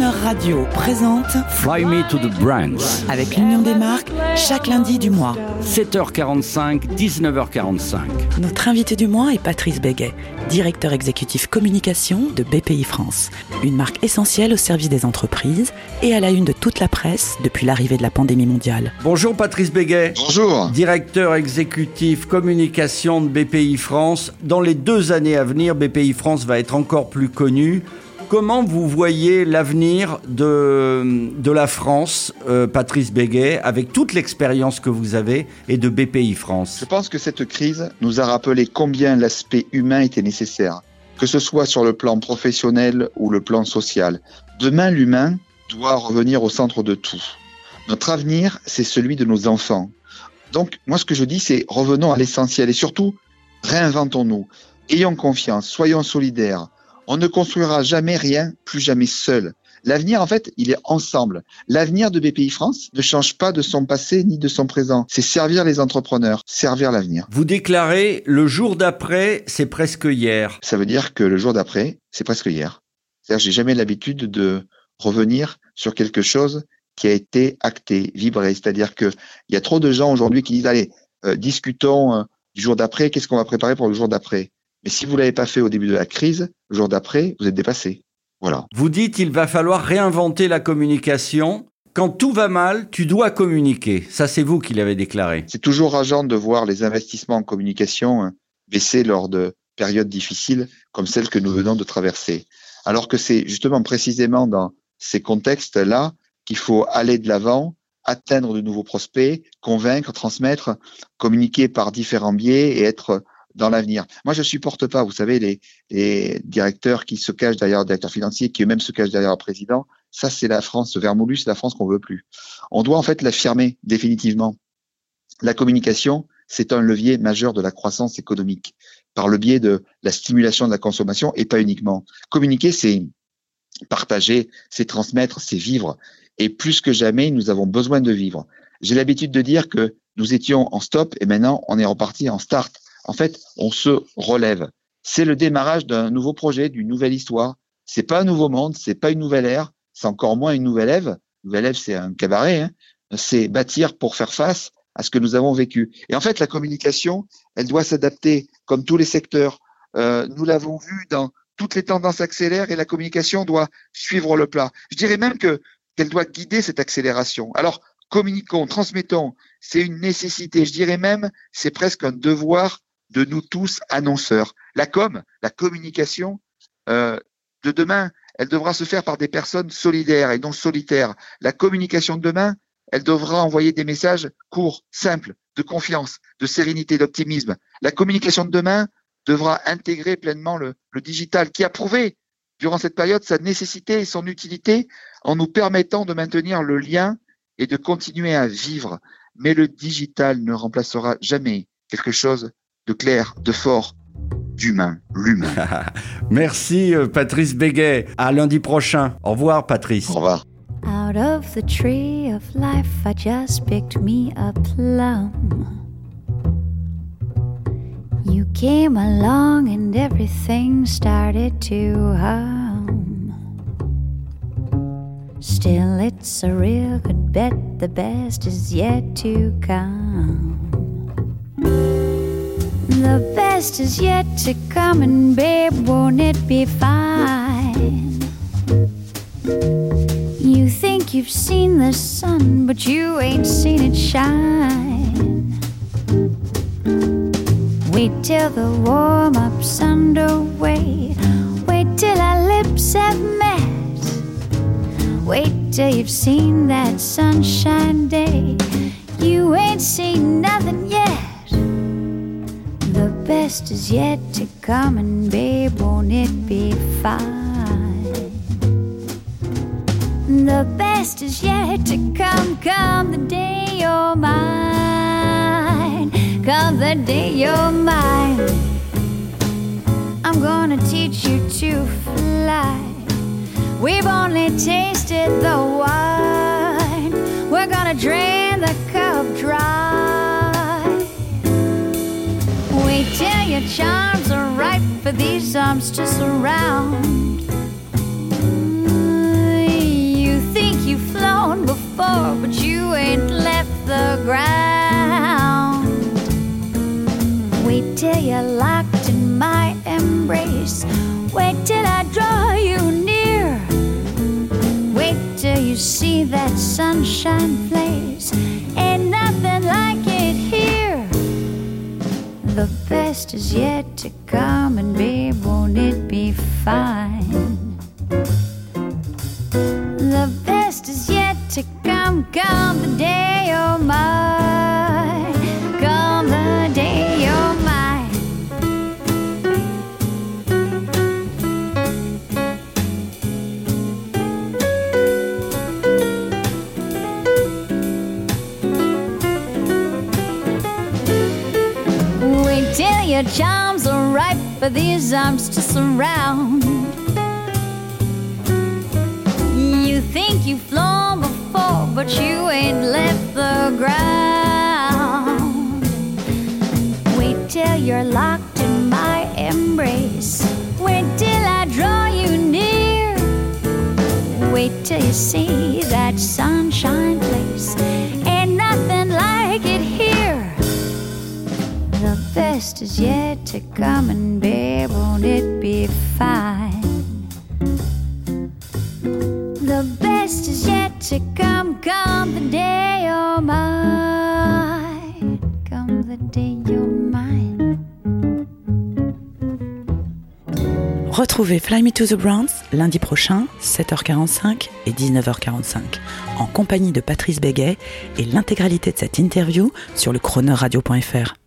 Radio présente Fly Me to the Brands. avec l'Union des marques chaque lundi du mois. 7h45, 19h45. Notre invité du mois est Patrice Béguet, directeur exécutif communication de BPI France, une marque essentielle au service des entreprises et à la une de toute la presse depuis l'arrivée de la pandémie mondiale. Bonjour Patrice Béguet. Bonjour. Directeur exécutif communication de BPI France. Dans les deux années à venir, BPI France va être encore plus connu. Comment vous voyez l'avenir de, de la France, euh, Patrice Béguet, avec toute l'expérience que vous avez et de BPI France? Je pense que cette crise nous a rappelé combien l'aspect humain était nécessaire, que ce soit sur le plan professionnel ou le plan social. Demain, l'humain doit revenir au centre de tout. Notre avenir, c'est celui de nos enfants. Donc, moi, ce que je dis, c'est revenons à l'essentiel et surtout, réinventons-nous. Ayons confiance, soyons solidaires. On ne construira jamais rien, plus jamais seul. L'avenir, en fait, il est ensemble. L'avenir de BPI France ne change pas de son passé ni de son présent. C'est servir les entrepreneurs, servir l'avenir. Vous déclarez le jour d'après, c'est presque hier. Ça veut dire que le jour d'après, c'est presque hier. C'est-à-dire, j'ai jamais l'habitude de revenir sur quelque chose qui a été acté, vibré. C'est-à-dire que il y a trop de gens aujourd'hui qui disent allez, euh, discutons euh, du jour d'après. Qu'est-ce qu'on va préparer pour le jour d'après? Mais si vous l'avez pas fait au début de la crise, le jour d'après, vous êtes dépassé. Voilà. Vous dites il va falloir réinventer la communication. Quand tout va mal, tu dois communiquer. Ça, c'est vous qui l'avez déclaré. C'est toujours rageant de voir les investissements en communication euh, baisser lors de périodes difficiles comme celle que nous venons de traverser. Alors que c'est justement précisément dans ces contextes-là qu'il faut aller de l'avant, atteindre de nouveaux prospects, convaincre, transmettre, communiquer par différents biais et être dans l'avenir. Moi, je supporte pas, vous savez, les, les directeurs qui se cachent derrière le directeur financier, qui eux-mêmes se cachent derrière le président. Ça, c'est la France, ce vermoulu, c'est la France qu'on veut plus. On doit en fait l'affirmer définitivement. La communication, c'est un levier majeur de la croissance économique par le biais de la stimulation de la consommation et pas uniquement. Communiquer, c'est partager, c'est transmettre, c'est vivre. Et plus que jamais, nous avons besoin de vivre. J'ai l'habitude de dire que nous étions en stop et maintenant on est reparti en start. En fait, on se relève. C'est le démarrage d'un nouveau projet, d'une nouvelle histoire. C'est pas un nouveau monde, c'est pas une nouvelle ère, c'est encore moins une nouvelle Ève. Nouvelle Ève, c'est un cabaret. Hein. C'est bâtir pour faire face à ce que nous avons vécu. Et en fait, la communication, elle doit s'adapter comme tous les secteurs. Euh, nous l'avons vu dans toutes les tendances accélèrent et la communication doit suivre le plat. Je dirais même que qu'elle doit guider cette accélération. Alors, communiquons, transmettons, c'est une nécessité. Je dirais même, c'est presque un devoir de nous tous annonceurs. La com, la communication euh, de demain, elle devra se faire par des personnes solidaires et non solitaires. La communication de demain, elle devra envoyer des messages courts, simples, de confiance, de sérénité, d'optimisme. La communication de demain devra intégrer pleinement le, le digital qui a prouvé durant cette période sa nécessité et son utilité en nous permettant de maintenir le lien et de continuer à vivre. Mais le digital ne remplacera jamais quelque chose de clair, de fort, d'humain, l'humain. Merci euh, Patrice Béguet. À lundi prochain. Au revoir Patrice. Au revoir. Out of the tree of life, I just picked me a plum. You came along and everything started to hum. Still, it's a real good bet, the best is yet to come. Best is yet to come, and babe, won't it be fine? You think you've seen the sun, but you ain't seen it shine. Wait till the warm up's underway. Wait till our lips have met. Wait till you've seen that sunshine is yet to come, and babe, won't it be fine? The best is yet to come, come the day you're mine. Come the day you're mine. I'm gonna teach you to fly. We've only tasted the wine. We're gonna drain your charms are ripe for these arms to surround. Mm, you think you've flown before, but you ain't left the ground. Wait till you're locked in my embrace. Wait till I draw you near. Wait till you see that sunshine place. The best is yet to come, and babe, won't it be fine? Your charms are ripe for these arms to surround. You think you've flown before, but you ain't left the ground. Wait till you're locked in my embrace. Wait till I draw you near. Wait till you see that sunshine yet to come, and babe, won't it be fine? The best is yet to come, come the day you're mine. Come the day you're mine. Retrouvez Fly Me to the Browns lundi prochain, 7h45 et 19h45, en compagnie de Patrice Béguet et l'intégralité de cette interview sur le chroneuradio.fr.